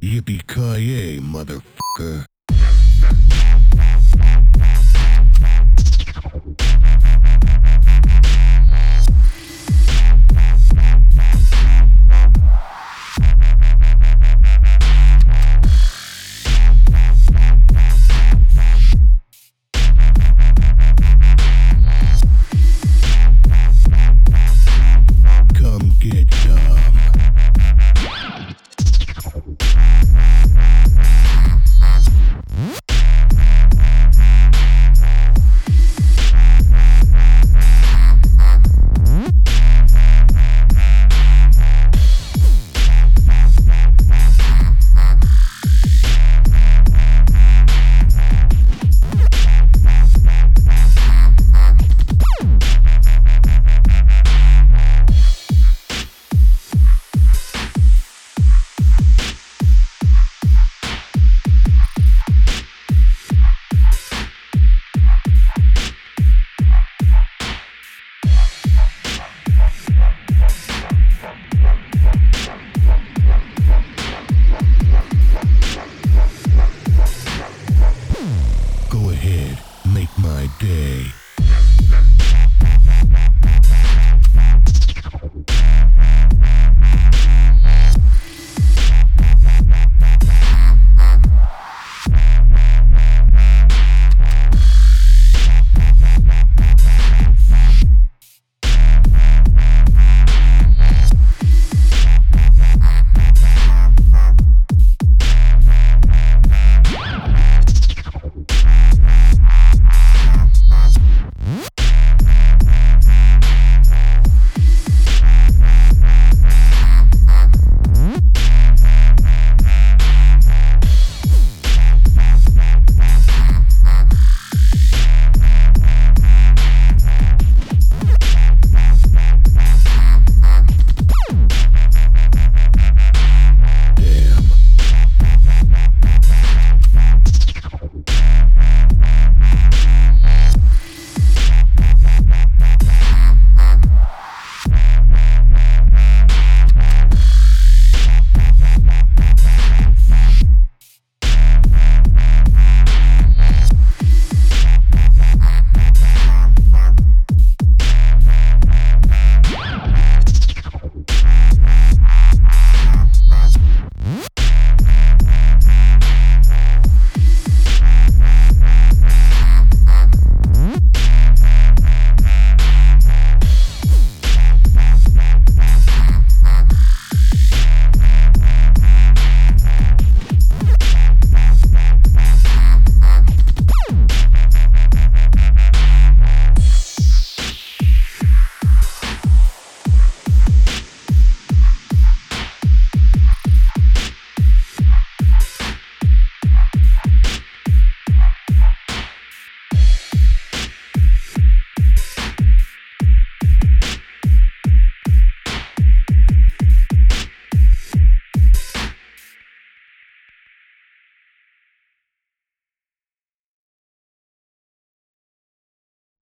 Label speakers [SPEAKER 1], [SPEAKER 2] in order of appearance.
[SPEAKER 1] Yippee-ki-yay, motherfucker.